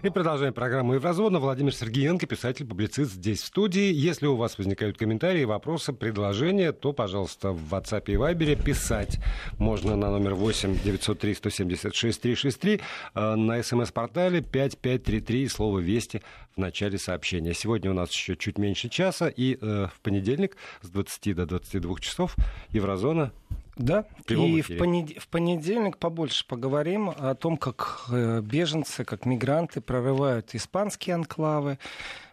И продолжаем программу Еврозона. Владимир Сергеенко, писатель, публицист здесь в студии. Если у вас возникают комментарии, вопросы, предложения, то, пожалуйста, в WhatsApp и Viber писать можно на номер 8 903 176 363, на смс-портале 5533, слово «Вести» в начале сообщения. Сегодня у нас еще чуть меньше часа, и э, в понедельник с 20 до 22 часов Еврозона да, и в, понед... в понедельник побольше поговорим о том, как э, беженцы, как мигранты прорывают испанские анклавы,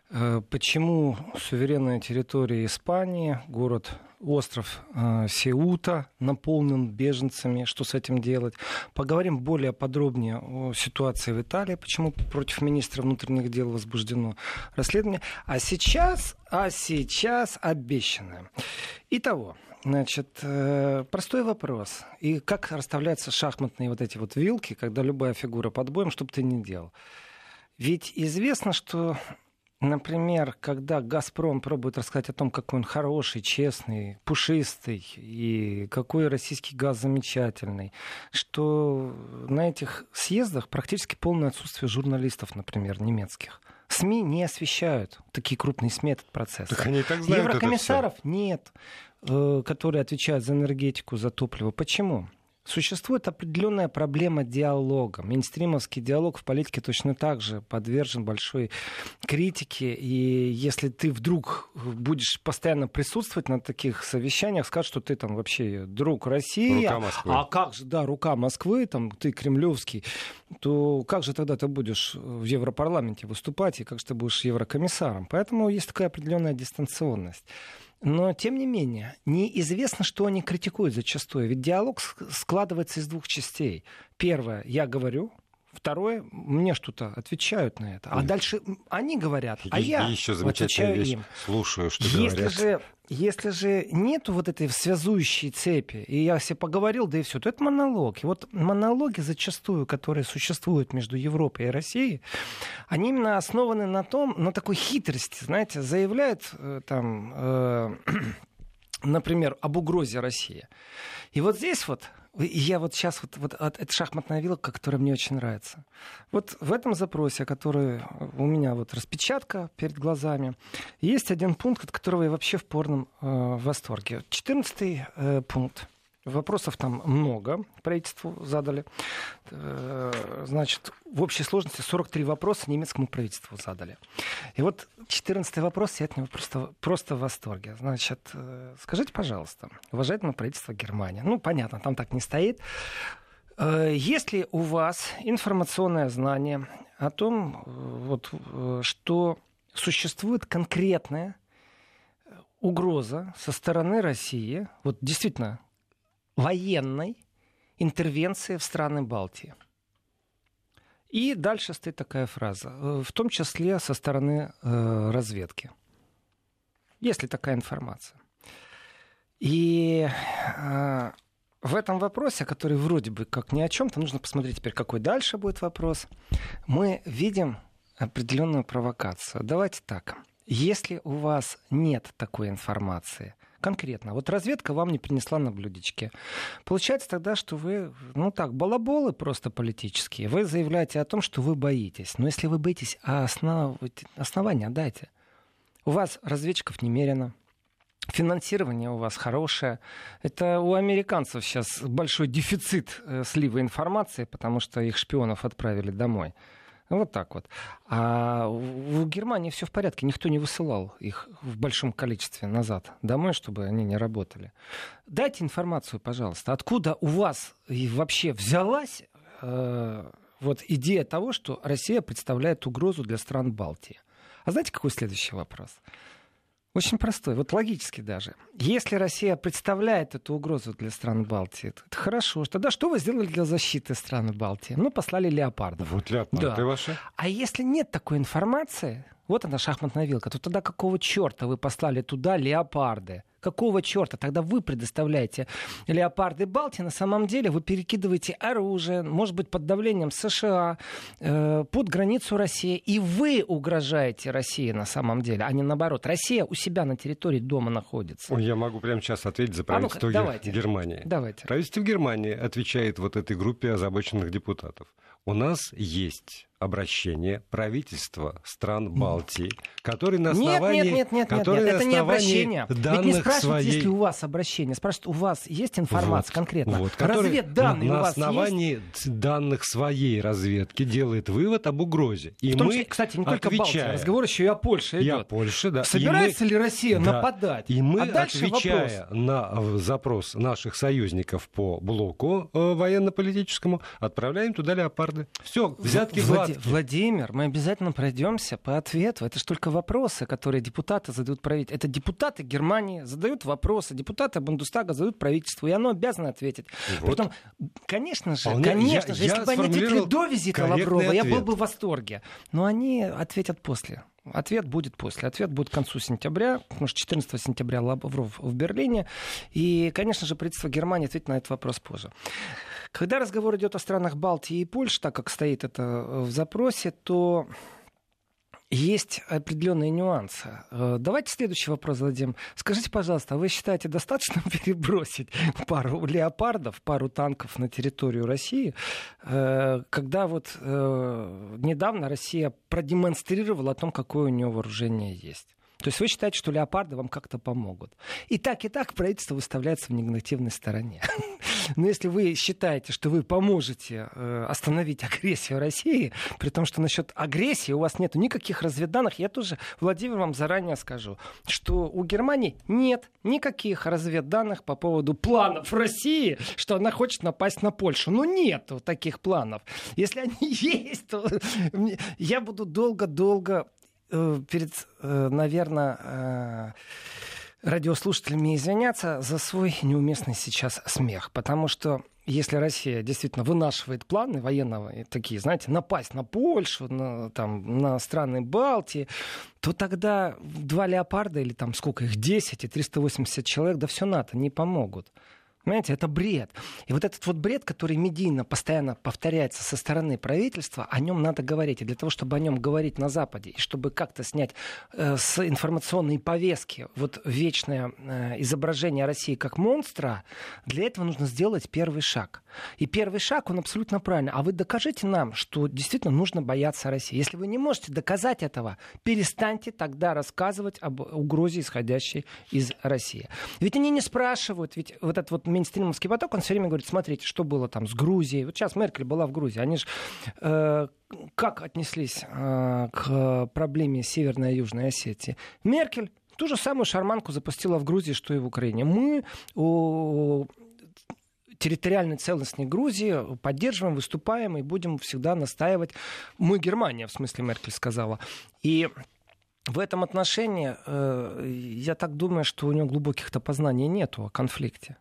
э, почему суверенная территория Испании, город остров э, Сеута наполнен беженцами, что с этим делать. Поговорим более подробнее о ситуации в Италии, почему против министра внутренних дел возбуждено расследование. А сейчас, а сейчас обещанное. Итого, Значит, э, простой вопрос. И как расставляются шахматные вот эти вот вилки, когда любая фигура под боем, что бы ты ни делал? Ведь известно, что, например, когда «Газпром» пробует рассказать о том, какой он хороший, честный, пушистый, и какой российский газ замечательный, что на этих съездах практически полное отсутствие журналистов, например, немецких. СМИ не освещают такие крупные СМИ этот процесс. Так они и так знают Еврокомиссаров нет. Э, которые отвечают за энергетику, за топливо. Почему? Существует определенная проблема диалога. Минстримовский диалог в политике точно так же подвержен большой критике. И если ты вдруг будешь постоянно присутствовать на таких совещаниях, скажут, что ты там вообще друг России, а как же, да, рука Москвы, там ты кремлевский, то как же тогда ты будешь в Европарламенте выступать и как же ты будешь еврокомиссаром? Поэтому есть такая определенная дистанционность. Но, тем не менее, неизвестно, что они критикуют зачастую. Ведь диалог складывается из двух частей. Первое, я говорю, Второе, мне что-то отвечают на это. А дальше они говорят, а я еще отвечаю вещь. им. Слушаю, что если говорят. Же, если же нету вот этой связующей цепи, и я себе поговорил, да и все, то это монолог. И вот монологи зачастую, которые существуют между Европой и Россией, они именно основаны на том, на такой хитрости, знаете, заявляют э, там, э, например, об угрозе России. И вот здесь вот я вот сейчас вот, вот это шахматная вилка, которая мне очень нравится. Вот в этом запросе, который у меня вот распечатка перед глазами, есть один пункт, от которого я вообще в порном э, восторге. Четырнадцатый э, пункт. Вопросов там много, правительству задали. Э, значит, в общей сложности 43 вопроса немецкому правительству задали. И вот 14 вопрос, я от него просто, просто в восторге. Значит, э, скажите, пожалуйста, уважаемое правительство Германии, ну, понятно, там так не стоит, э, есть ли у вас информационное знание о том, вот, что существует конкретная угроза со стороны России, вот действительно военной интервенции в страны Балтии. И дальше стоит такая фраза, э, в том числе со стороны э, разведки. Есть ли такая информация? И э, в этом вопросе, который вроде бы как ни о чем, то нужно посмотреть теперь, какой дальше будет вопрос. Мы видим определенную провокацию. Давайте так. Если у вас нет такой информации, конкретно. Вот разведка вам не принесла на блюдечке. Получается тогда, что вы, ну так, балаболы просто политические. Вы заявляете о том, что вы боитесь. Но если вы боитесь, а основ... основания дайте. У вас разведчиков немерено. Финансирование у вас хорошее. Это у американцев сейчас большой дефицит э, слива информации, потому что их шпионов отправили домой. Вот так вот. А в Германии все в порядке. Никто не высылал их в большом количестве назад домой, чтобы они не работали. Дайте информацию, пожалуйста. Откуда у вас вообще взялась э, вот идея того, что Россия представляет угрозу для стран Балтии? А знаете, какой следующий вопрос? Очень простой, вот логически даже. Если Россия представляет эту угрозу для стран Балтии, это хорошо. Тогда что вы сделали для защиты стран Балтии? Ну, послали леопардов. Вот леопарды да. ваши. А если нет такой информации, вот она шахматная вилка, то тогда какого черта вы послали туда леопарды? Какого черта? Тогда вы предоставляете леопарды Балтии, на самом деле вы перекидываете оружие, может быть, под давлением США, э, под границу России, и вы угрожаете России на самом деле, а не наоборот. Россия у себя на территории дома находится. Ой, я могу прямо сейчас ответить за правительство а ну давайте. Германии. Давайте. Правительство Германии отвечает вот этой группе озабоченных депутатов. у нас есть обращение правительства стран Балтии, которые на основании... Нет, нет, нет, нет, нет, нет. это не обращение. Ведь не спрашивают, своей... есть ли у вас обращение. Спрашивают, у вас есть информация вот, конкретно? Вот, Разведданные на, у вас основании есть? данных своей разведки делает вывод об угрозе. И В том числе, мы, кстати, не только отвечая, Балтия, разговор еще и о Польше идет. И о Польше, да. Собирается мы, ли Россия да, нападать? И мы, а отвечая вопрос. на запрос наших союзников по блоку э, военно-политическому, отправляем туда леопарды. Все, взятки Влад... Владимир, мы обязательно пройдемся по ответу. Это же только вопросы, которые депутаты задают правительству. Это депутаты Германии задают вопросы, депутаты Бундестага задают правительству, и оно обязано ответить. Вот. Притом, конечно же, Вполне, конечно я, же, если бы они ответили до визита Лаврова, ответ. я был бы в восторге. Но они ответят после. Ответ будет после. Ответ будет к концу сентября, потому что 14 сентября Лавров в Берлине. И, конечно же, правительство Германии ответит на этот вопрос позже. Когда разговор идет о странах Балтии и Польши, так как стоит это в запросе, то есть определенные нюансы. Э, давайте следующий вопрос зададим. Скажите, пожалуйста, а вы считаете достаточно перебросить пару леопардов, пару танков на территорию России, э, когда вот э, недавно Россия продемонстрировала о том, какое у нее вооружение есть? То есть вы считаете, что леопарды вам как-то помогут. И так, и так правительство выставляется в негативной стороне. Но если вы считаете, что вы поможете э, остановить агрессию России, при том, что насчет агрессии у вас нет никаких разведданных, я тоже, Владимир, вам заранее скажу, что у Германии нет никаких разведданных по поводу планов России, что она хочет напасть на Польшу. Ну, нет таких планов. Если они есть, то я буду долго-долго перед, э, наверное, э, радиослушателями извиняться за свой неуместный сейчас смех, потому что если Россия действительно вынашивает планы военного, такие, знаете, напасть на Польшу, на, там, на страны Балтии, то тогда два леопарда или там сколько их, 10 и 380 человек, да все НАТО не помогут. Понимаете, это бред. И вот этот вот бред, который медийно постоянно повторяется со стороны правительства, о нем надо говорить. И для того, чтобы о нем говорить на Западе, и чтобы как-то снять э, с информационной повестки вот вечное э, изображение России как монстра, для этого нужно сделать первый шаг. И первый шаг, он абсолютно правильный. А вы докажите нам, что действительно нужно бояться России. Если вы не можете доказать этого, перестаньте тогда рассказывать об угрозе, исходящей из России. Ведь они не спрашивают, ведь вот этот вот мейнстримовский поток, он все время говорит, смотрите, что было там с Грузией. Вот сейчас Меркель была в Грузии. Они же э, как отнеслись э, к проблеме Северной и Южной Осетии? Меркель ту же самую шарманку запустила в Грузии, что и в Украине. Мы о территориальной целостности Грузии поддерживаем, выступаем и будем всегда настаивать. Мы Германия, в смысле Меркель сказала. И в этом отношении э, я так думаю, что у нее глубоких-то познаний нету о конфликте.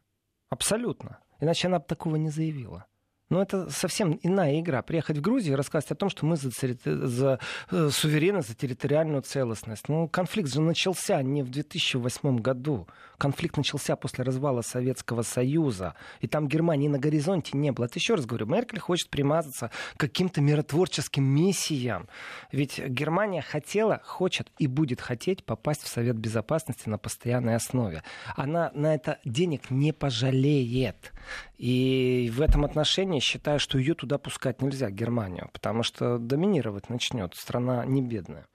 Абсолютно. Иначе она бы такого не заявила. Но это совсем иная игра. Приехать в Грузию и рассказать о том, что мы за, за э, суверенность, за территориальную целостность. Ну, конфликт же начался не в 2008 году. Конфликт начался после развала Советского Союза. И там Германии на горизонте не было. Это еще раз говорю, Меркель хочет примазаться к каким-то миротворческим миссиям. Ведь Германия хотела, хочет и будет хотеть попасть в Совет Безопасности на постоянной основе. Она на это денег не пожалеет. И в этом отношении считаю, что ее туда пускать нельзя, Германию, потому что доминировать начнет. Страна не бедная.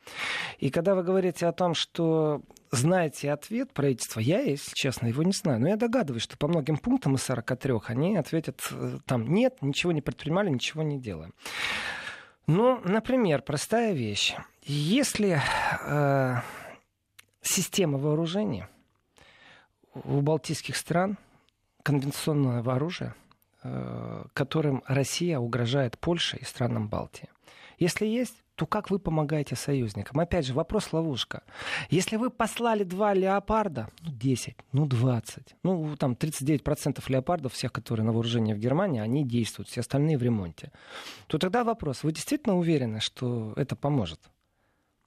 И когда вы говорите о том, что знаете ответ правительства, я, если честно, его не знаю. Но я догадываюсь, что по многим пунктам из 43 они ответят э, там нет, ничего не предпринимали, ничего не делаем. Ну, например, простая вещь. Если э, система вооружения у балтийских стран конвенционное оружие, э, которым Россия угрожает Польше и странам Балтии. Если есть, то как вы помогаете союзникам? Опять же, вопрос ловушка. Если вы послали два леопарда, ну 10, ну 20, ну там 39% леопардов, всех, которые на вооружении в Германии, они действуют, все остальные в ремонте, то тогда вопрос, вы действительно уверены, что это поможет?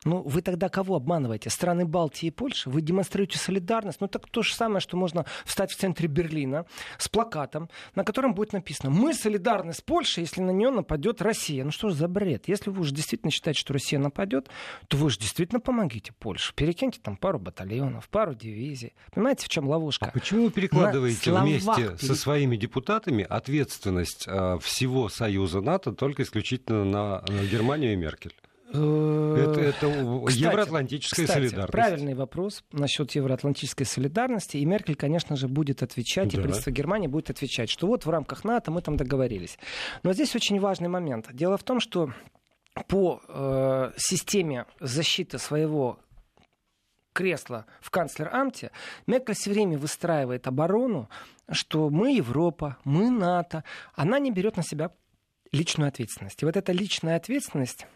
Ну, вы тогда кого обманываете? Страны Балтии и Польши? Вы демонстрируете солидарность? Ну, так то же самое, что можно встать в центре Берлина с плакатом, на котором будет написано «Мы солидарны с Польшей, если на нее нападет Россия». Ну, что же за бред? Если вы уже действительно считаете, что Россия нападет, то вы же действительно помогите Польше. Перекиньте там пару батальонов, пару дивизий. Понимаете, в чем ловушка? А почему вы перекладываете вместе со своими депутатами ответственность э, всего Союза НАТО только исключительно на, на Германию и Меркель? Это, это кстати, евроатлантическая кстати, солидарность. Правильный вопрос насчет евроатлантической солидарности. И Меркель, конечно же, будет отвечать, да. и правительство Германии будет отвечать, что вот в рамках НАТО мы там договорились. Но здесь очень важный момент. Дело в том, что по э, системе защиты своего кресла в канцлер-амте, Меркель все время выстраивает оборону, что мы Европа, мы НАТО. Она не берет на себя личную ответственность. И вот эта личная ответственность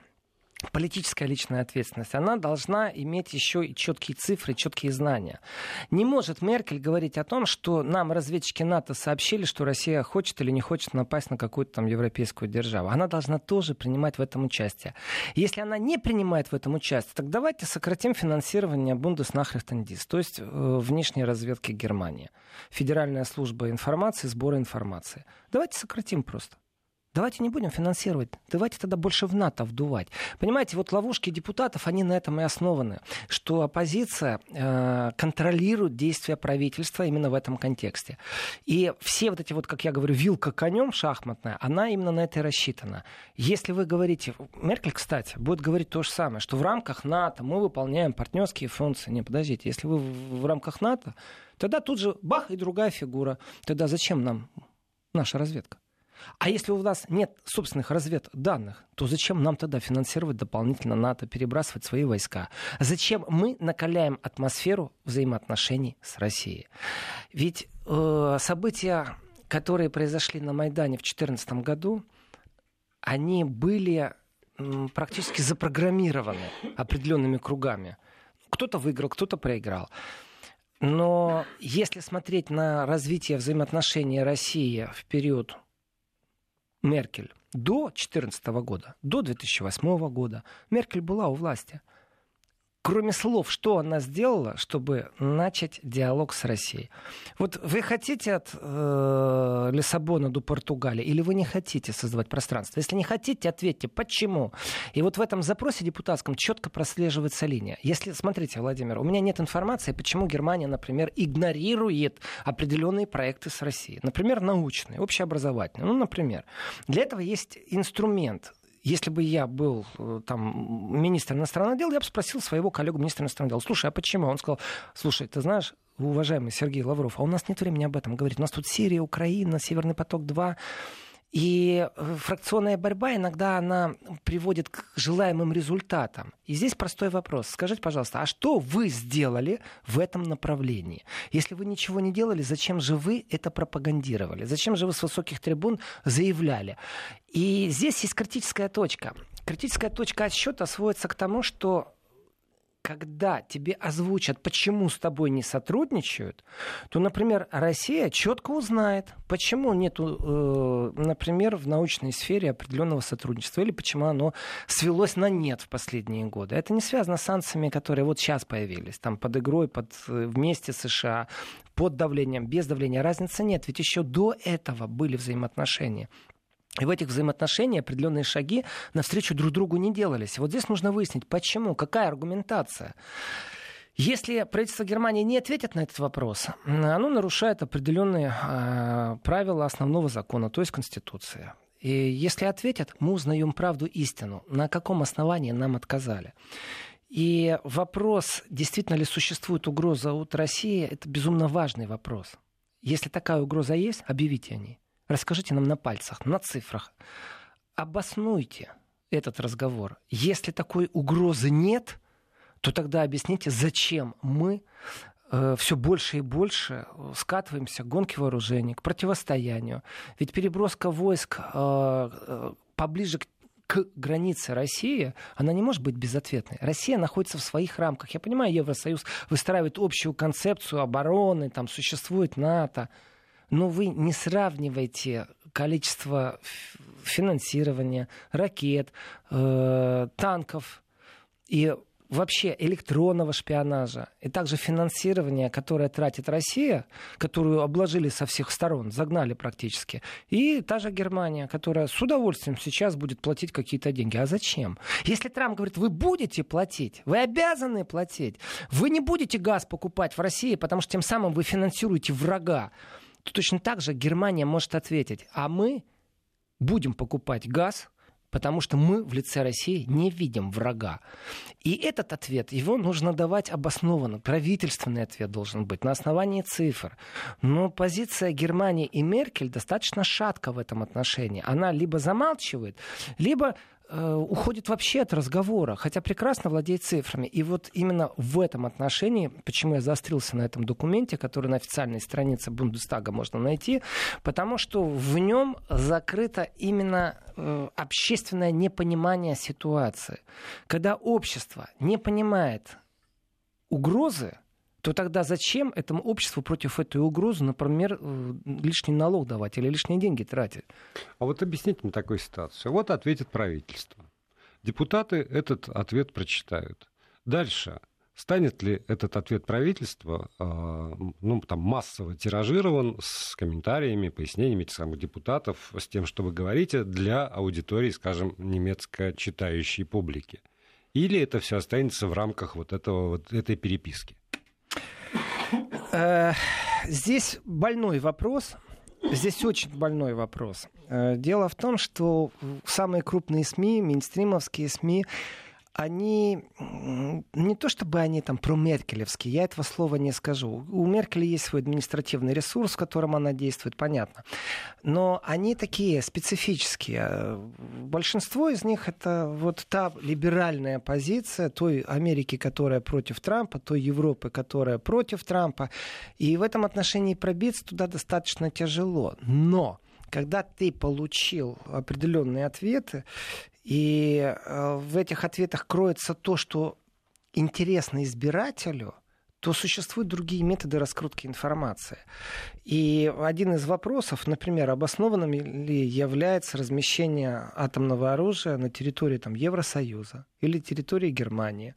политическая личная ответственность, она должна иметь еще и четкие цифры, четкие знания. Не может Меркель говорить о том, что нам разведчики НАТО сообщили, что Россия хочет или не хочет напасть на какую-то там европейскую державу. Она должна тоже принимать в этом участие. Если она не принимает в этом участие, так давайте сократим финансирование Бундеснахрихтендис, то есть э, внешней разведки Германии. Федеральная служба информации, сбора информации. Давайте сократим просто. Давайте не будем финансировать. Давайте тогда больше в НАТО вдувать. Понимаете, вот ловушки депутатов, они на этом и основаны. Что оппозиция э, контролирует действия правительства именно в этом контексте. И все вот эти вот, как я говорю, вилка конем шахматная, она именно на это и рассчитана. Если вы говорите... Меркель, кстати, будет говорить то же самое, что в рамках НАТО мы выполняем партнерские функции. Не, подождите, если вы в, в рамках НАТО, тогда тут же бах и другая фигура. Тогда зачем нам наша разведка? А если у нас нет собственных разведданных, то зачем нам тогда финансировать дополнительно НАТО, перебрасывать свои войска? Зачем мы накаляем атмосферу взаимоотношений с Россией? Ведь э, события, которые произошли на Майдане в 2014 году, они были м, практически запрограммированы определенными кругами. Кто-то выиграл, кто-то проиграл. Но если смотреть на развитие взаимоотношений России в период Меркель до 2014 года, до 2008 года. Меркель была у власти – кроме слов, что она сделала, чтобы начать диалог с Россией? Вот вы хотите от э, Лиссабона до Португалии или вы не хотите создавать пространство? Если не хотите, ответьте, почему? И вот в этом запросе депутатском четко прослеживается линия. Если, смотрите, Владимир, у меня нет информации, почему Германия, например, игнорирует определенные проекты с Россией. Например, научные, общеобразовательные. Ну, например. Для этого есть инструмент если бы я был э, там министром иностранных дел, я бы спросил своего коллегу министра иностранных дел, слушай, а почему? Он сказал, слушай, ты знаешь, уважаемый Сергей Лавров, а у нас нет времени об этом говорить. У нас тут Сирия, Украина, Северный поток-2. И э, фракционная борьба иногда она приводит к желаемым результатам. И здесь простой вопрос. Скажите, пожалуйста, а что вы сделали в этом направлении? Если вы ничего не делали, зачем же вы это пропагандировали? Зачем же вы с высоких трибун заявляли? И здесь есть критическая точка. Критическая точка отсчета сводится к тому, что когда тебе озвучат, почему с тобой не сотрудничают, то, например, Россия четко узнает, почему нет, э, например, в научной сфере определенного сотрудничества, или почему оно свелось на нет в последние годы. Это не связано с санкциями, которые вот сейчас появились, там под игрой, под, э, вместе США, под давлением, без давления. Разницы нет, ведь еще до этого были взаимоотношения. И в этих взаимоотношениях определенные шаги навстречу друг другу не делались. Вот здесь нужно выяснить, почему, какая аргументация. Если правительство Германии не ответит на этот вопрос, оно нарушает определенные э, правила основного закона, то есть Конституции. И если ответят, мы узнаем правду истину, на каком основании нам отказали. И вопрос, действительно ли существует угроза от России, это безумно важный вопрос. Если такая угроза есть, объявите о ней. Расскажите нам на пальцах, на цифрах. Обоснуйте этот разговор. Если такой угрозы нет, то тогда объясните, зачем мы э, все больше и больше скатываемся к гонке вооружений, к противостоянию. Ведь переброска войск э, э, поближе к к границе России, она не может быть безответной. Россия находится в своих рамках. Я понимаю, Евросоюз выстраивает общую концепцию обороны, там существует НАТО но вы не сравниваете количество финансирования, ракет, э, танков и вообще электронного шпионажа и также финансирования, которое тратит Россия, которую обложили со всех сторон, загнали практически, и та же Германия, которая с удовольствием сейчас будет платить какие-то деньги. А зачем? Если Трамп говорит, вы будете платить, вы обязаны платить, вы не будете газ покупать в России, потому что тем самым вы финансируете врага, то точно так же Германия может ответить, а мы будем покупать газ потому что мы в лице России не видим врага. И этот ответ, его нужно давать обоснованно. Правительственный ответ должен быть на основании цифр. Но позиция Германии и Меркель достаточно шатка в этом отношении. Она либо замалчивает, либо уходит вообще от разговора, хотя прекрасно владеет цифрами. И вот именно в этом отношении, почему я заострился на этом документе, который на официальной странице Бундестага можно найти, потому что в нем закрыто именно э, общественное непонимание ситуации. Когда общество не понимает угрозы, то тогда зачем этому обществу против этой угрозы, например, э, лишний налог давать или лишние деньги тратить? А вот объясните мне такую ситуацию. Вот ответит правительство. Депутаты этот ответ прочитают. Дальше. Станет ли этот ответ правительства э, ну, там, массово тиражирован с комментариями, пояснениями этих самых депутатов, с тем, что вы говорите, для аудитории, скажем, немецко читающей публики? Или это все останется в рамках вот, этого, вот этой переписки? Э, здесь больной вопрос. Здесь очень больной вопрос. Э, дело в том, что самые крупные СМИ, мейнстримовские СМИ, они не то чтобы они там про Меркелевские, я этого слова не скажу. У Меркель есть свой административный ресурс, в котором она действует, понятно. Но они такие специфические. Большинство из них это вот та либеральная позиция той Америки, которая против Трампа, той Европы, которая против Трампа. И в этом отношении пробиться туда достаточно тяжело. Но когда ты получил определенные ответы, и э, в этих ответах кроется то, что интересно избирателю, то существуют другие методы раскрутки информации. И один из вопросов, например, обоснованным ли является размещение атомного оружия на территории там, Евросоюза или территории Германии.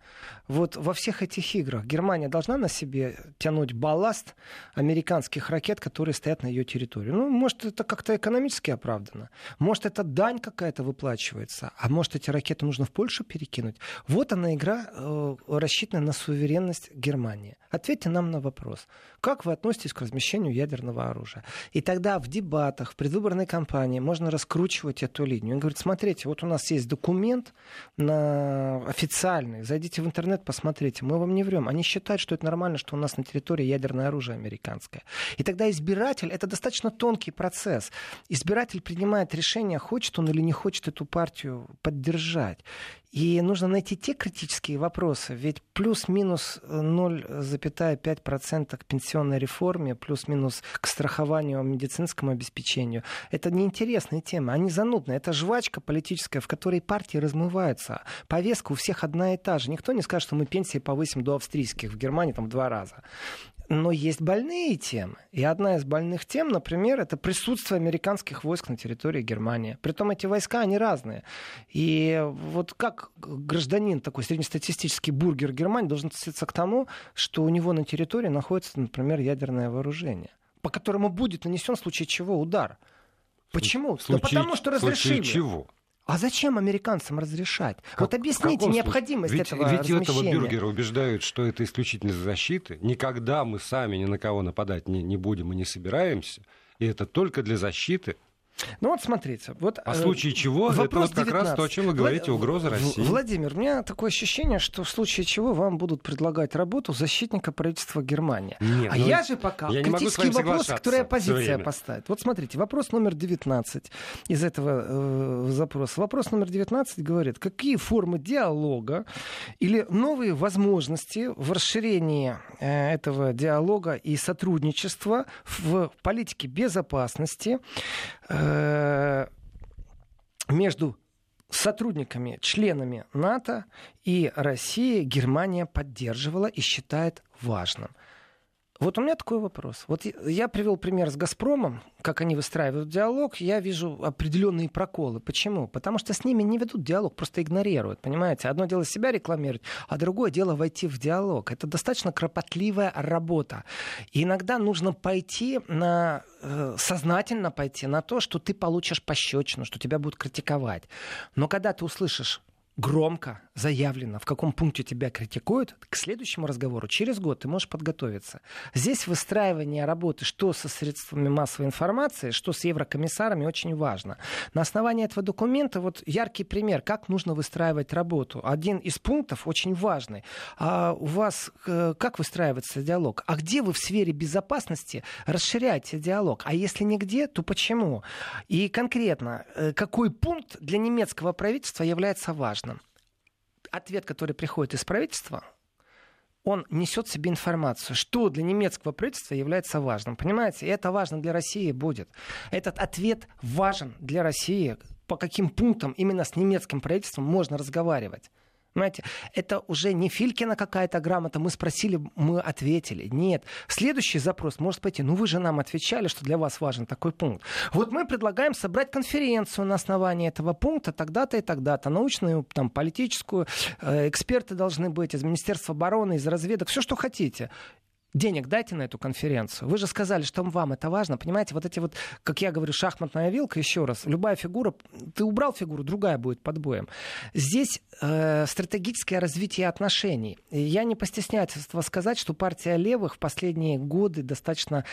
Вот во всех этих играх Германия должна на себе тянуть балласт американских ракет, которые стоят на ее территории. Ну, может, это как-то экономически оправдано. Может, это дань какая-то выплачивается. А может, эти ракеты нужно в Польшу перекинуть. Вот она игра, э, рассчитанная на суверенность Германии. Ответьте нам на вопрос. Как вы относитесь к размещению ядерного оружия? И тогда в дебатах, в предвыборной кампании можно раскручивать эту линию. Он говорит, смотрите, вот у нас есть документ на официальный. Зайдите в интернет, посмотрите. Мы вам не врем. Они считают, что это нормально, что у нас на территории ядерное оружие американское. И тогда избиратель, это достаточно тонкий процесс. Избиратель принимает решение, хочет он или не хочет эту партию поддержать. И нужно найти те критические вопросы, ведь плюс-минус 0,5% к пенсионной реформе, плюс-минус к страхованию медицинскому обеспечению, это неинтересные темы, они занудные. Это жвачка политическая, в которой партии размываются. Повестка у всех одна и та же. Никто не скажет, что мы пенсии повысим до австрийских в Германии там, в два раза. Но есть больные темы. И одна из больных тем, например, это присутствие американских войск на территории Германии. Притом эти войска, они разные. И вот как гражданин, такой среднестатистический бургер Германии должен относиться к тому, что у него на территории находится, например, ядерное вооружение, по которому будет нанесен в случае чего удар. Почему? В случае, да потому что разрешили. В случае чего? А зачем американцам разрешать? Как, вот объясните необходимость ведь, этого Ведь этого бюргера убеждают, что это исключительно защиты. Никогда мы сами ни на кого нападать не, не будем и не собираемся. И это только для защиты ну вот смотрите. Вот, а в случае чего, вопрос это вот как 19. раз то, о чем вы говорите, угроза России. Владимир, у меня такое ощущение, что в случае чего вам будут предлагать работу защитника правительства Германии. Нет, а ну, я же пока я критический вопрос, который оппозиция поставит. Вот смотрите, вопрос номер 19 из этого э, запроса. Вопрос номер 19 говорит, какие формы диалога или новые возможности в расширении э, этого диалога и сотрудничества в политике безопасности Э, между сотрудниками, членами НАТО и России Германия поддерживала и считает важным. Вот у меня такой вопрос. Вот я привел пример с «Газпромом», как они выстраивают диалог, я вижу определенные проколы. Почему? Потому что с ними не ведут диалог, просто игнорируют, понимаете? Одно дело себя рекламировать, а другое дело войти в диалог. Это достаточно кропотливая работа. И иногда нужно пойти на э, сознательно пойти на то, что ты получишь пощечину, что тебя будут критиковать. Но когда ты услышишь громко заявлено, в каком пункте тебя критикуют, к следующему разговору через год ты можешь подготовиться. Здесь выстраивание работы что со средствами массовой информации, что с еврокомиссарами очень важно. На основании этого документа вот яркий пример, как нужно выстраивать работу. Один из пунктов очень важный. А у вас э, как выстраивается диалог? А где вы в сфере безопасности расширяете диалог? А если нигде, то почему? И конкретно, э, какой пункт для немецкого правительства является важным? Ответ, который приходит из правительства, он несет в себе информацию, что для немецкого правительства является важным. Понимаете? И это важно для России будет. Этот ответ важен для России. По каким пунктам именно с немецким правительством можно разговаривать. Понимаете, это уже не Филькина какая-то грамота, мы спросили, мы ответили. Нет. Следующий запрос может пойти, ну вы же нам отвечали, что для вас важен такой пункт. Вот мы предлагаем собрать конференцию на основании этого пункта тогда-то и тогда-то. Научную, там, политическую, э, эксперты должны быть из Министерства обороны, из разведок, все, что хотите денег дайте на эту конференцию. Вы же сказали, что вам это важно. Понимаете, вот эти вот, как я говорю, шахматная вилка, еще раз, любая фигура, ты убрал фигуру, другая будет под боем. Здесь э, стратегическое развитие отношений. И я не постесняюсь этого сказать, что партия левых в последние годы достаточно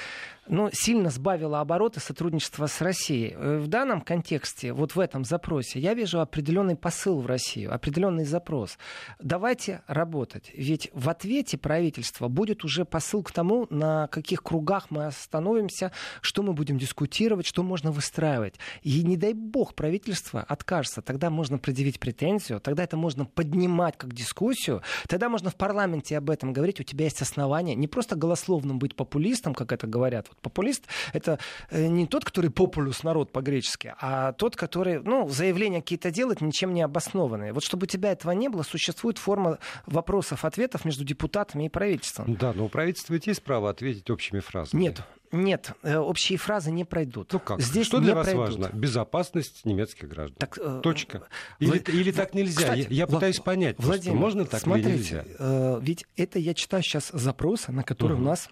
ну, сильно сбавила обороты сотрудничества с Россией. Э, в данном контексте, вот в этом запросе, я вижу определенный посыл в Россию, определенный запрос. Давайте работать. Ведь в ответе правительства будет уже посыл к тому, на каких кругах мы остановимся, что мы будем дискутировать, что можно выстраивать. И не дай бог правительство откажется, тогда можно предъявить претензию, тогда это можно поднимать как дискуссию, тогда можно в парламенте об этом говорить, у тебя есть основания не просто голословным быть популистом, как это говорят, вот популист — это э, не тот, который популюс народ по-гречески, а тот, который, ну, заявления какие-то делает, ничем не обоснованные. Вот чтобы у тебя этого не было, существует форма вопросов-ответов между депутатами и правительством. Да, но у правительства ведь есть право ответить общими фразами. Нет, нет, э, общие фразы не пройдут. Ну как? Здесь Что для вас пройдут. важно? Безопасность немецких граждан. Так, э, Точка. Или, Влад... или так нельзя? Кстати, я, я пытаюсь понять. Владимир, можно так смотрите, или нельзя? Э, ведь это я читаю сейчас запросы, на которые угу. у нас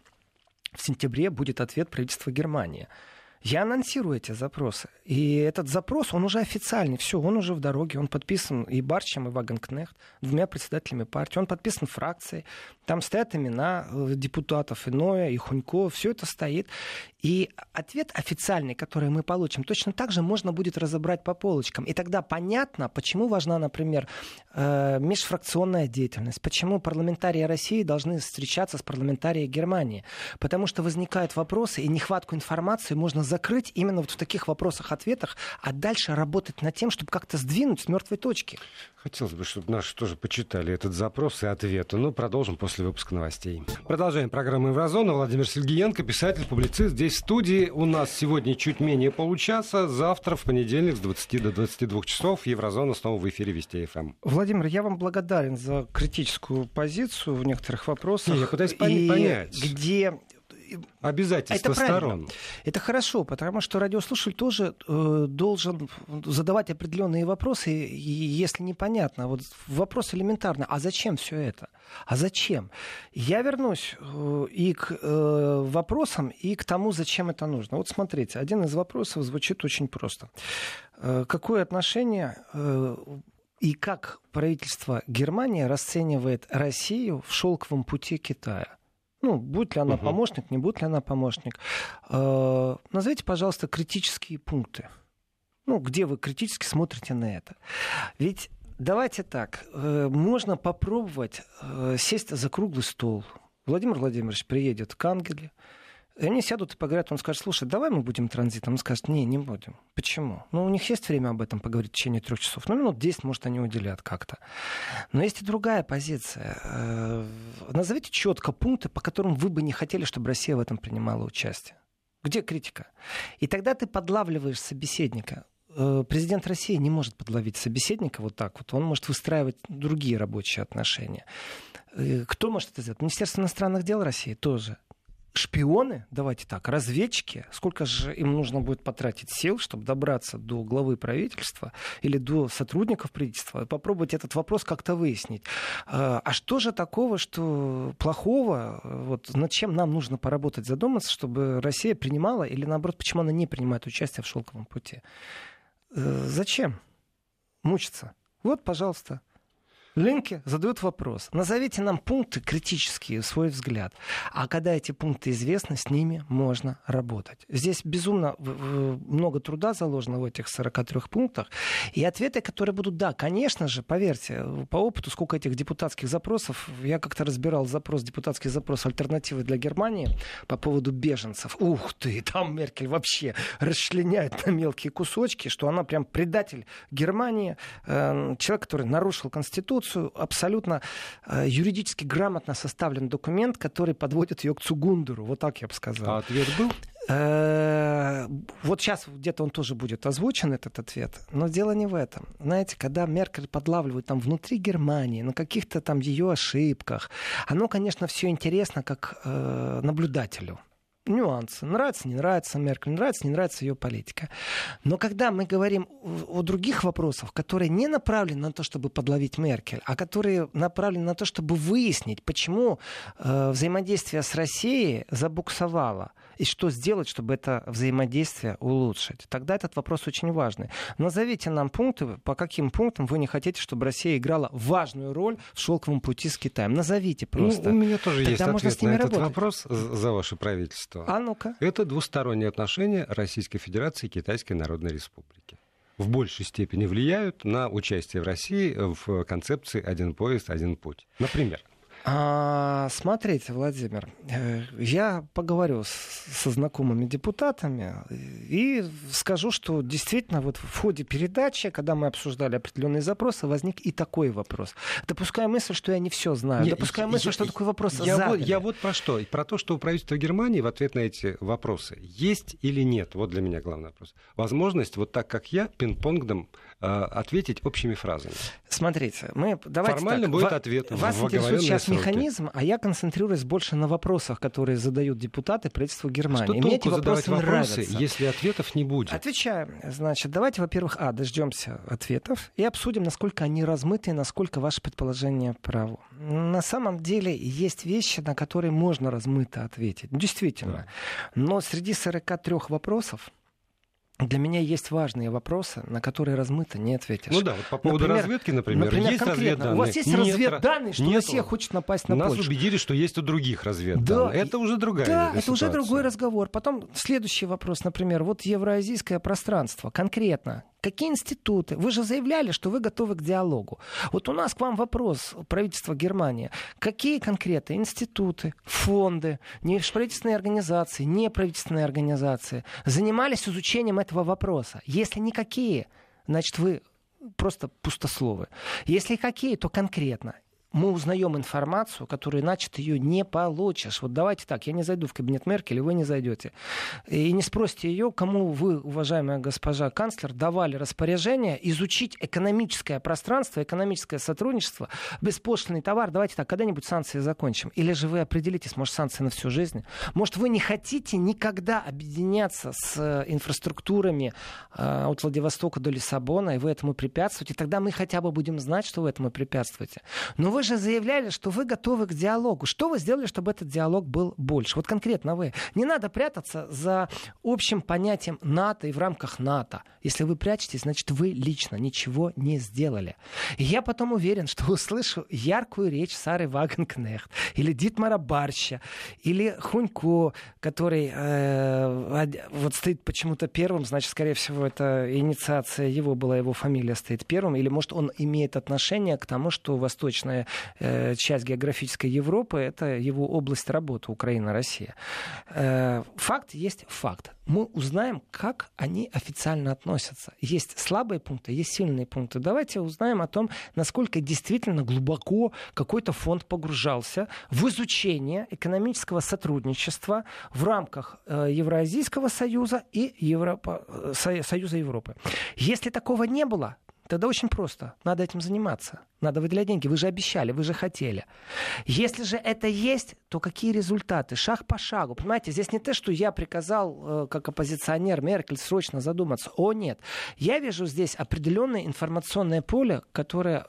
в сентябре будет ответ правительства Германии. Я анонсирую эти запросы. И этот запрос, он уже официальный. Все, он уже в дороге. Он подписан и Барчем, и Вагенкнехт, двумя председателями партии. Он подписан фракцией. Там стоят имена э, депутатов Иноя и Хунько. Все это стоит. И ответ официальный, который мы получим, точно так же можно будет разобрать по полочкам. И тогда понятно, почему важна, например, э, межфракционная деятельность. Почему парламентарии России должны встречаться с парламентарией Германии. Потому что возникают вопросы, и нехватку информации можно закрыть именно вот в таких вопросах-ответах, а дальше работать над тем, чтобы как-то сдвинуть с мертвой точки. Хотелось бы, чтобы наши тоже почитали этот запрос и ответы. Но продолжим после выпуска новостей. Продолжаем программу «Еврозона». Владимир Сергеенко, писатель, публицист. Здесь студии. У нас сегодня чуть менее получаса. Завтра, в понедельник, с 20 до 22 часов, «Еврозона» снова в эфире Вести ФМ. Владимир, я вам благодарен за критическую позицию в некоторых вопросах. Не, я пытаюсь понять. Где Обязательства это сторон. Это хорошо, потому что радиослушатель тоже э, должен задавать определенные вопросы, и, если непонятно. Вот вопрос элементарный, а зачем все это? А зачем? Я вернусь э, и к э, вопросам, и к тому, зачем это нужно. Вот смотрите, один из вопросов звучит очень просто. Э, какое отношение э, и как правительство Германии расценивает Россию в шелковом пути Китая? Ну, будет ли она угу. помощник, не будет ли она помощник. Э, назовите, пожалуйста, критические пункты. Ну, где вы критически смотрите на это. Ведь давайте так, э, можно попробовать э, сесть за круглый стол. Владимир Владимирович приедет к Ангеле, они сядут и поговорят, он скажет, слушай, давай мы будем транзитом. Он скажет, не, не будем. Почему? Ну, у них есть время об этом поговорить в течение трех часов. Ну, минут 10, может, они уделят как-то. Но есть и другая позиция. Э, назовите четко пункты, по которым вы бы не хотели, чтобы Россия в этом принимала участие. Где критика? И тогда ты подлавливаешь собеседника э, президент России не может подловить собеседника вот так вот. Он может выстраивать другие рабочие отношения. Э, кто может это сделать? Министерство иностранных дел России тоже. Шпионы, давайте так, разведчики, сколько же им нужно будет потратить сил, чтобы добраться до главы правительства или до сотрудников правительства попробовать этот вопрос как-то выяснить. А, а что же такого, что плохого, вот над чем нам нужно поработать, задуматься, чтобы Россия принимала или наоборот, почему она не принимает участие в шелковом пути? Э, зачем мучиться? Вот, пожалуйста, Ленке задают вопрос. Назовите нам пункты критические, свой взгляд. А когда эти пункты известны, с ними можно работать. Здесь безумно много труда заложено в этих 43 пунктах. И ответы, которые будут, да, конечно же, поверьте, по опыту, сколько этих депутатских запросов, я как-то разбирал запрос, депутатский запрос альтернативы для Германии по поводу беженцев. Ух ты, там Меркель вообще расчленяет на мелкие кусочки, что она прям предатель Германии, э, человек, который нарушил Конституцию, Конституцию абсолютно э, юридически грамотно составлен документ, который подводит ее к Цугундеру. Вот так я бы сказал. А ответ был? Э, вот сейчас где-то он тоже будет озвучен, этот ответ. Но дело не в этом. Знаете, когда Меркель подлавливает там внутри Германии, на каких-то там ее ошибках, оно, конечно, все интересно как э, наблюдателю нюансы. Нравится, не нравится Меркель, нравится, не нравится ее политика. Но когда мы говорим о других вопросах, которые не направлены на то, чтобы подловить Меркель, а которые направлены на то, чтобы выяснить, почему э, взаимодействие с Россией забуксовало, и что сделать, чтобы это взаимодействие улучшить. Тогда этот вопрос очень важный. Назовите нам пункты, по каким пунктам вы не хотите, чтобы Россия играла важную роль в шелковом пути с Китаем. Назовите ну, просто. Ну, у меня тоже Тогда есть ответ на этот работать. вопрос за ваше правительство. А ну-ка. Это двусторонние отношения Российской Федерации и Китайской Народной Республики в большей степени влияют на участие в России в концепции «один поезд, один путь». Например, а, смотрите, Владимир, э, я поговорю с, со знакомыми депутатами и скажу, что действительно вот в ходе передачи, когда мы обсуждали определенные запросы, возник и такой вопрос. Допуская мысль, что я не все знаю, допуская мысль, я, что такой вопрос я задали. Вот, я вот про что. Про то, что у правительства Германии в ответ на эти вопросы есть или нет. Вот для меня главный вопрос. Возможность вот так, как я, пинг-понгом ответить общими фразами. Смотрите, мы давайте Формально так, будет ответ. Вас интересует сейчас механизм, а я концентрируюсь больше на вопросах, которые задают депутаты правительству Германии. Что Мне эти вопросы, вопросы нравятся. если ответов не будет? Отвечаем. Значит, давайте, во-первых, а, дождемся ответов и обсудим, насколько они размыты и насколько ваше предположение право. На самом деле есть вещи, на которые можно размыто ответить. Действительно. Да. Но среди 43 вопросов для меня есть важные вопросы, на которые размыто не ответишь. Ну да, вот по поводу например, разведки, например, например есть разведданные. У вас есть нет, разведданные, что нет, Россия хочет напасть на Нас Польшу. убедили, что есть у других разведданных. Да, это уже другая Да, это уже другой разговор. Потом следующий вопрос, например, вот евроазийское пространство. Конкретно, Какие институты? Вы же заявляли, что вы готовы к диалогу. Вот у нас к вам вопрос, правительство Германии. Какие конкретно институты, фонды, неправительственные организации, неправительственные организации занимались изучением этого вопроса? Если никакие, значит, вы просто пустословы. Если какие, то конкретно мы узнаем информацию, которую иначе ты ее не получишь. Вот давайте так, я не зайду в кабинет Меркель, вы не зайдете. И не спросите ее, кому вы, уважаемая госпожа канцлер, давали распоряжение изучить экономическое пространство, экономическое сотрудничество, беспошлиный товар. Давайте так, когда-нибудь санкции закончим. Или же вы определитесь, может, санкции на всю жизнь. Может, вы не хотите никогда объединяться с э, инфраструктурами э, от Владивостока до Лиссабона, и вы этому препятствуете. Тогда мы хотя бы будем знать, что вы этому препятствуете. Но вы же заявляли, что вы готовы к диалогу. Что вы сделали, чтобы этот диалог был больше? Вот конкретно вы. Не надо прятаться за общим понятием НАТО и в рамках НАТО. Если вы прячетесь, значит, вы лично ничего не сделали. И я потом уверен, что услышу яркую речь Сары Вагенкнехт или Дитмара Барща или Хунько, который э, вот стоит почему-то первым, значит, скорее всего, это инициация его была, его фамилия стоит первым, или, может, он имеет отношение к тому, что восточная часть географической Европы — это его область работы Украина, Россия. Э, факт есть факт. Мы узнаем, как они официально относятся. Есть слабые пункты, есть сильные пункты. Давайте узнаем о том, насколько действительно глубоко какой-то фонд погружался в изучение экономического сотрудничества в рамках э, Евразийского союза и Европа, э, Союза Европы. Если такого не было, Тогда очень просто. Надо этим заниматься. Надо выделять деньги. Вы же обещали, вы же хотели. Если же это есть, то какие результаты? Шаг по шагу. Понимаете, здесь не то, что я приказал, э, как оппозиционер Меркель, срочно задуматься. О, нет. Я вижу здесь определенное информационное поле, которое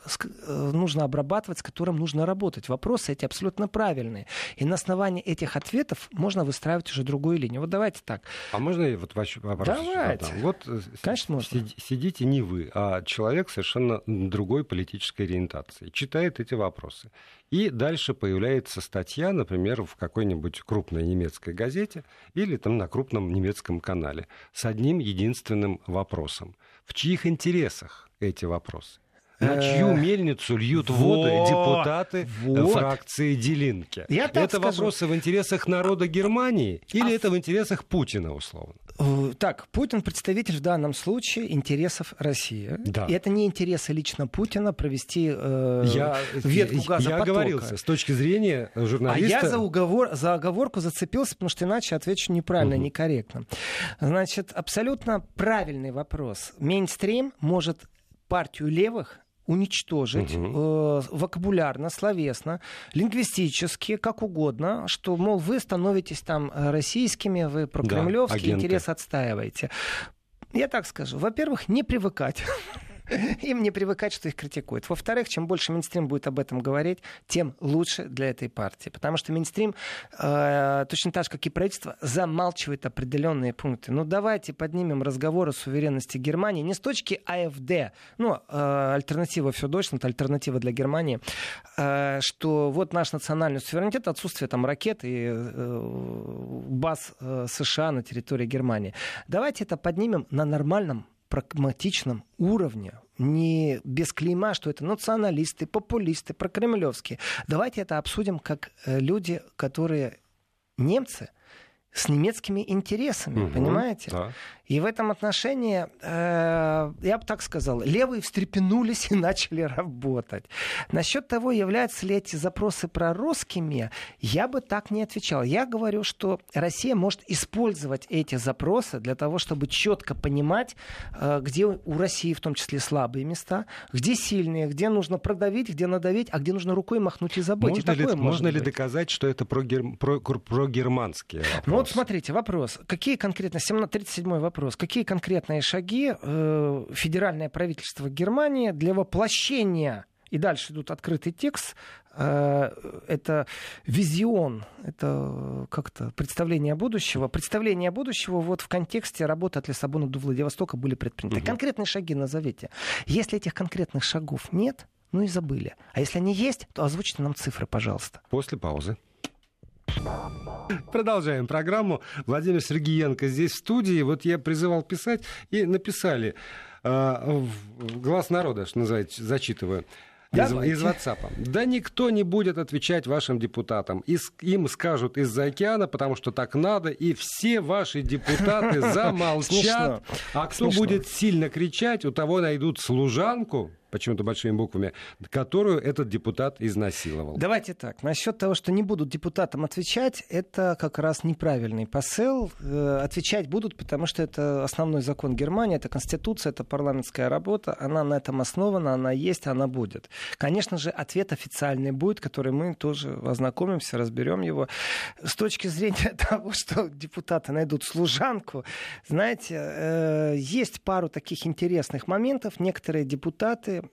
э, нужно обрабатывать, с которым нужно работать. Вопросы эти абсолютно правильные. И на основании этих ответов можно выстраивать уже другую линию. Вот давайте так. А можно я вот ваш вопрос? Давайте. Вот э, Конечно, можно. сидите не вы, а человек совершенно другой политической ориентации. Читает эти вопросы. И дальше появляется статья, например, в какой-нибудь крупной немецкой газете или там на крупном немецком канале с одним единственным вопросом. В чьих интересах эти вопросы? На чью мельницу льют воды депутаты вот. фракции Делинки? Я это скажу. вопросы в интересах народа Германии или а... это в интересах Путина, условно? Э, так, Путин представитель в данном случае интересов России. Да. И это не интересы лично Путина провести э, я, ветку газопотока. Я оговорился. С точки зрения журналиста... А я за, уговор, за оговорку зацепился, потому что иначе отвечу неправильно, угу. некорректно. Значит, абсолютно правильный вопрос. Мейнстрим может партию левых уничтожить угу. э, вокабулярно, словесно, лингвистически, как угодно, что, мол, вы становитесь там российскими, вы прокремлевские да, интересы отстаиваете. Я так скажу. Во-первых, не привыкать. Им не привыкать, что их критикуют. Во-вторых, чем больше Минстрим будет об этом говорить, тем лучше для этой партии. Потому что Минстрим, э, точно так же, как и правительство, замалчивает определенные пункты. Ну, давайте поднимем разговор о суверенности Германии не с точки АФД, ну, э, альтернатива все Deutschland, альтернатива для Германии, э, что вот наш национальный суверенитет, отсутствие там ракет и баз США на территории Германии. Давайте это поднимем на нормальном прагматичном уровне, не без клейма, что это националисты, популисты, прокремлевские. Давайте это обсудим как э, люди, которые немцы, с немецкими интересами, угу, понимаете? Да. И в этом отношении, э, я бы так сказал, левые встрепенулись и начали работать. Насчет того, являются ли эти запросы прорусскими, я бы так не отвечал. Я говорю, что Россия может использовать эти запросы для того, чтобы четко понимать, э, где у России в том числе слабые места, где сильные, где нужно продавить, где надавить, а где нужно рукой махнуть и забыть. Можно, и ли, можно ли доказать, что это про, гер... про, про германские вопросы? Ну вот смотрите, вопрос. Какие конкретно, 37 вопрос вопрос. Какие конкретные шаги э, федеральное правительство Германии для воплощения и дальше идут открытый текст. Э, это визион, это как-то представление будущего. Представление будущего вот в контексте работы от Лиссабона до Владивостока были предприняты. Угу. Конкретные шаги назовите. Если этих конкретных шагов нет, ну и забыли. А если они есть, то озвучьте нам цифры, пожалуйста. После паузы. Продолжаем программу. Владимир Сергеенко здесь в студии. Вот я призывал писать, и написали. Э, глаз народа, что называется, зачитываю. Из, из WhatsApp. Да никто не будет отвечать вашим депутатам. Из, им скажут из-за океана, потому что так надо, и все ваши депутаты замолчат. А кто будет сильно кричать, у того найдут служанку, почему-то большими буквами, которую этот депутат изнасиловал. Давайте так. Насчет того, что не будут депутатам отвечать, это как раз неправильный посыл. Э, отвечать будут, потому что это основной закон Германии, это конституция, это парламентская работа. Она на этом основана, она есть, она будет. Конечно же, ответ официальный будет, который мы тоже ознакомимся, разберем его. С точки зрения того, что депутаты найдут служанку, знаете, э, есть пару таких интересных моментов. Некоторые депутаты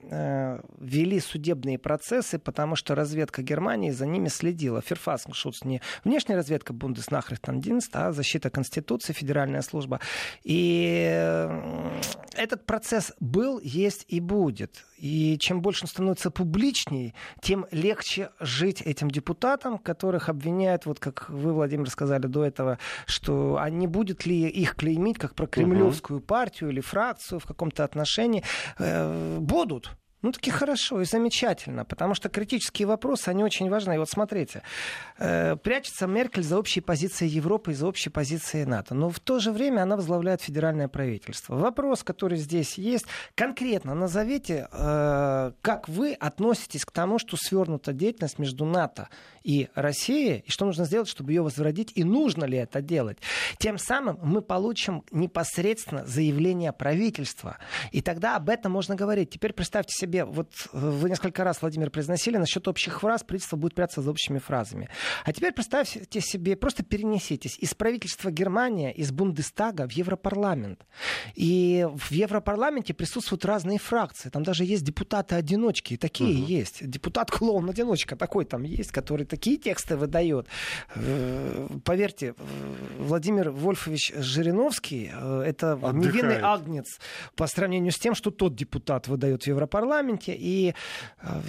вели судебные процессы, потому что разведка Германии за ними следила. Ферфасеншутс не внешняя разведка Бундеснахрихтандинст, а защита Конституции, Федеральная служба. И э, этот процесс был, есть и будет. И чем больше он становится публичней, тем легче жить этим депутатам, которых обвиняют, вот как вы, Владимир, сказали до этого, что а не будет ли их клеймить как про кремлевскую партию или фракцию в каком-то отношении. Э, будут. Ну, таки хорошо и замечательно, потому что критические вопросы, они очень важны. И вот смотрите, э, прячется Меркель за общей позицией Европы и за общей позицией НАТО. Но в то же время она возглавляет федеральное правительство. Вопрос, который здесь есть, конкретно назовите, э, как вы относитесь к тому, что свернута деятельность между НАТО и Россией, и что нужно сделать, чтобы ее возродить, и нужно ли это делать. Тем самым мы получим непосредственно заявление правительства. И тогда об этом можно говорить. Теперь представьте себе себе, вот вы несколько раз, Владимир, произносили насчет общих фраз, правительство будет прятаться за общими фразами. А теперь представьте себе, просто перенеситесь из правительства Германии, из Бундестага в Европарламент. И в Европарламенте присутствуют разные фракции. Там даже есть депутаты-одиночки, такие угу. есть. Депутат-клоун-одиночка такой там есть, который такие тексты выдает. Э, поверьте, Владимир Вольфович Жириновский э, это Отдыхает. невинный агнец по сравнению с тем, что тот депутат выдает в Европарламенте. И э,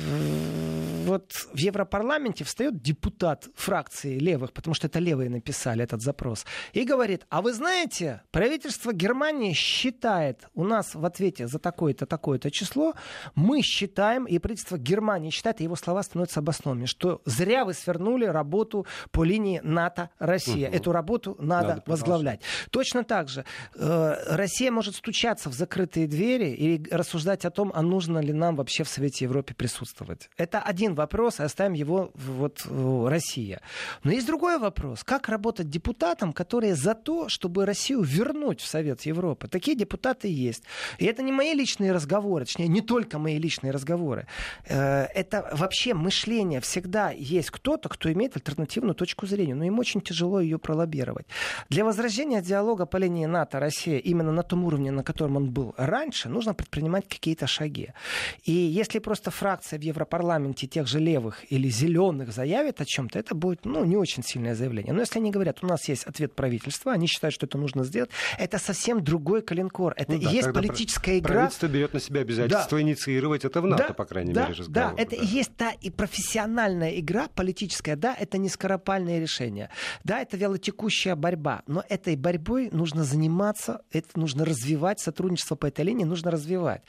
вот в Европарламенте встает депутат фракции левых, потому что это левые написали этот запрос, и говорит, а вы знаете, правительство Германии считает у нас в ответе за такое-то, такое-то число, мы считаем, и правительство Германии считает, и его слова становятся обоснованными, что зря вы свернули работу по линии НАТО-Россия. Угу. Эту работу надо, надо возглавлять. Точно так же э, Россия может стучаться в закрытые двери и рассуждать о том, а нужно ли нам вообще в Совете Европы присутствовать. Это один вопрос, и оставим его вот Россия. Но есть другой вопрос. Как работать депутатам, которые за то, чтобы Россию вернуть в Совет Европы? Такие депутаты есть. И это не мои личные разговоры, точнее, не только мои личные разговоры. Э, это вообще мышление. Всегда есть кто-то, кто имеет альтернативную точку зрения, но им очень тяжело ее пролоббировать. Для возрождения диалога по линии НАТО-Россия именно на том уровне, на котором он был раньше, нужно предпринимать какие-то шаги. И если просто фракция в Европарламенте тех же левых или зеленых заявит о чем-то, это будет ну, не очень сильное заявление. Но если они говорят, у нас есть ответ правительства, они считают, что это нужно сделать, это совсем другой калинкор. Это ну, да, есть политическая игра. Правительство берет на себя обязательство да. инициировать это в НАТО, да, по крайней да, мере, разговор. Да, это да. и есть та и профессиональная игра политическая. Да, это не скоропальное решение. Да, это вялотекущая борьба. Но этой борьбой нужно заниматься, это нужно развивать, сотрудничество по этой линии нужно развивать.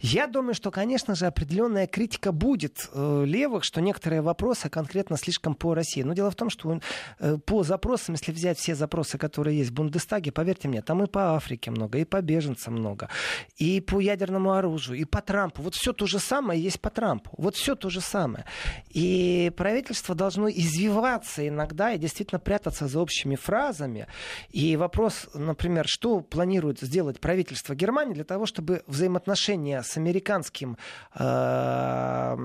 Я думаю, что, конечно же, определенная критика будет э, левых, что некоторые вопросы конкретно слишком по России. Но дело в том, что э, по запросам, если взять все запросы, которые есть в Бундестаге, поверьте мне, там и по Африке много, и по беженцам много, и по ядерному оружию, и по Трампу. Вот все то же самое есть по Трампу. Вот все то же самое. И правительство должно извиваться иногда и действительно прятаться за общими фразами. И вопрос, например, что планирует сделать правительство Германии для того, чтобы взаимоотношения с американским э,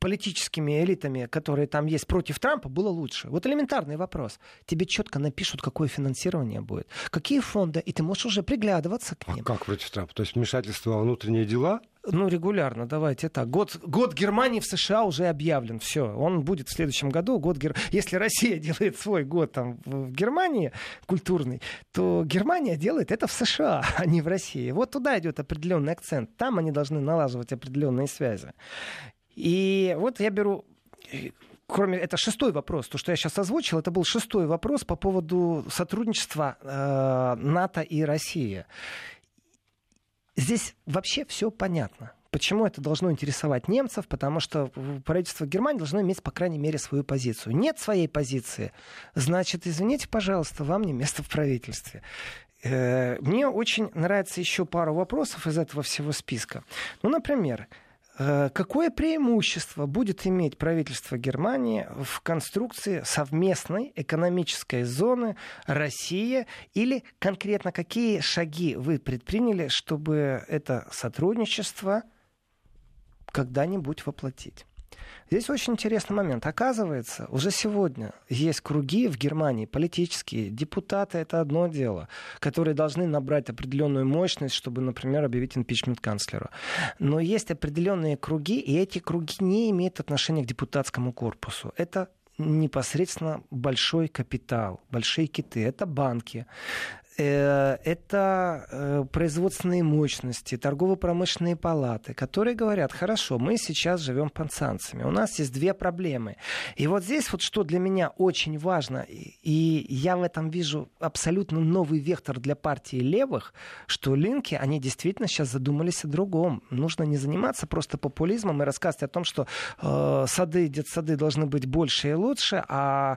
политическими элитами, которые там есть против Трампа, было лучше. Вот элементарный вопрос. Тебе четко напишут, какое финансирование будет, какие фонды, и ты можешь уже приглядываться к ним. А как против Трампа? То есть вмешательство во внутренние дела? Ну, регулярно, давайте так. Год, год Германии в США уже объявлен. Все, он будет в следующем году. Год Гер... Если Россия делает свой год там в Германии культурный, то Германия делает это в США, а не в России. Вот туда идет определенный акцент. Там они должны налаживать определенные связи. И вот я беру кроме это шестой вопрос, то, что я сейчас озвучил, это был шестой вопрос по поводу сотрудничества э, НАТО и России. Здесь вообще все понятно. Почему это должно интересовать немцев? Потому что правительство Германии должно иметь, по крайней мере, свою позицию. Нет своей позиции, значит, извините, пожалуйста, вам не место в правительстве. Э, мне очень нравится еще пару вопросов из этого всего списка. Ну, например, Э, какое преимущество будет иметь правительство Германии в конструкции совместной экономической зоны Россия или конкретно какие шаги вы предприняли, чтобы это сотрудничество когда-нибудь воплотить? Здесь очень интересный момент. Оказывается, уже сегодня есть круги в Германии политические. Депутаты — это одно дело, которые должны набрать определенную мощность, чтобы, например, объявить импичмент канцлера. Но есть определенные круги, и эти круги не имеют отношения к депутатскому корпусу. Это непосредственно большой капитал, большие киты, это банки, это э, производственные мощности, торгово-промышленные палаты, которые говорят, хорошо, мы сейчас живем под у нас есть две проблемы. И вот здесь вот что для меня очень важно, и я в этом вижу абсолютно новый вектор для партии левых, что линки, они действительно сейчас задумались о другом. Нужно не заниматься просто популизмом и рассказывать о том, что э, сады, детсады должны быть больше и лучше, а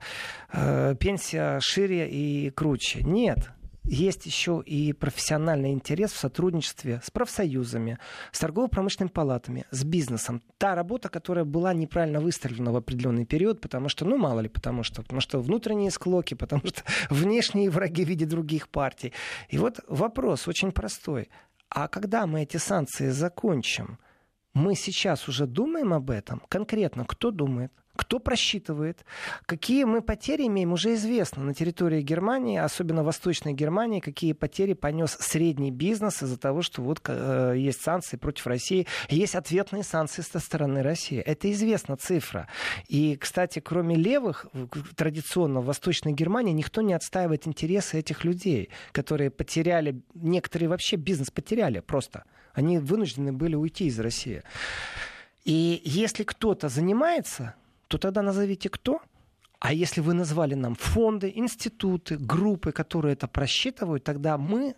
э, пенсия шире и круче. Нет есть еще и профессиональный интерес в сотрудничестве с профсоюзами, с торгово-промышленными палатами, с бизнесом. Та работа, которая была неправильно выстрелена в определенный период, потому что, ну, мало ли, потому что, потому что внутренние склоки, потому что внешние враги в виде других партий. И вот вопрос очень простой. А когда мы эти санкции закончим? мы сейчас уже думаем об этом? Конкретно, кто думает? Кто просчитывает? Какие мы потери имеем, уже известно. На территории Германии, особенно Восточной Германии, какие потери понес средний бизнес из-за того, что вот э, есть санкции против России. Есть ответные санкции со стороны России. Это известна цифра. И, кстати, кроме левых, традиционно в Восточной Германии никто не отстаивает интересы этих людей, которые потеряли, некоторые вообще бизнес потеряли просто. Они вынуждены были уйти из России. И если кто-то занимается то тогда назовите кто? А если вы назвали нам фонды, институты, группы, которые это просчитывают, тогда мы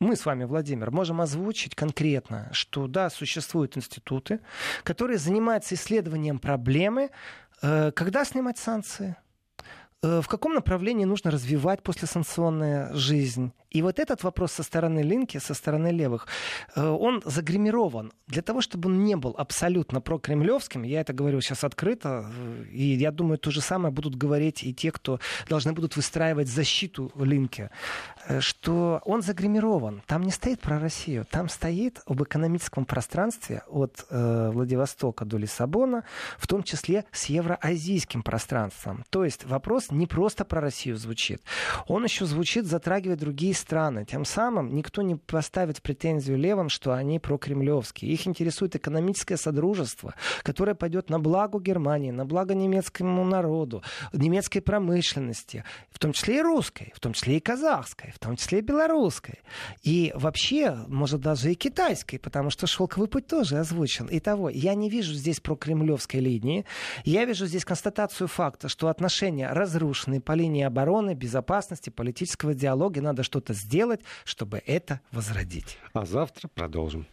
мы с вами, Владимир, можем озвучить конкретно, что да, существуют институты, которые занимаются исследованием проблемы, э, когда снимать санкции, в каком направлении нужно развивать послесанкционная жизнь, и вот этот вопрос со стороны Линки, со стороны левых, э, он загримирован для того, чтобы он не был абсолютно прокремлевским. Я это говорю сейчас открыто, э, и я думаю, то же самое будут говорить и те, кто должны будут выстраивать защиту Линки, э, что он загримирован. Там не стоит про Россию, там стоит об экономическом пространстве от э, Владивостока до Лиссабона, в том числе с евроазийским пространством. То есть вопрос не просто про Россию звучит, он еще звучит, затрагивает другие страны. Тем самым никто не поставит претензию левым, что они прокремлевские. Их интересует экономическое содружество, которое пойдет на благо Германии, на благо немецкому народу, немецкой промышленности, в том числе и русской, в том числе и казахской, в том числе и белорусской. И вообще, может, даже и китайской, потому что шелковый путь тоже озвучен. Итого, я не вижу здесь прокремлевской линии. Я вижу здесь констатацию факта, что отношения разрушены по линии обороны, безопасности, политического диалога. Надо что-то сделать, чтобы это возродить. А завтра продолжим.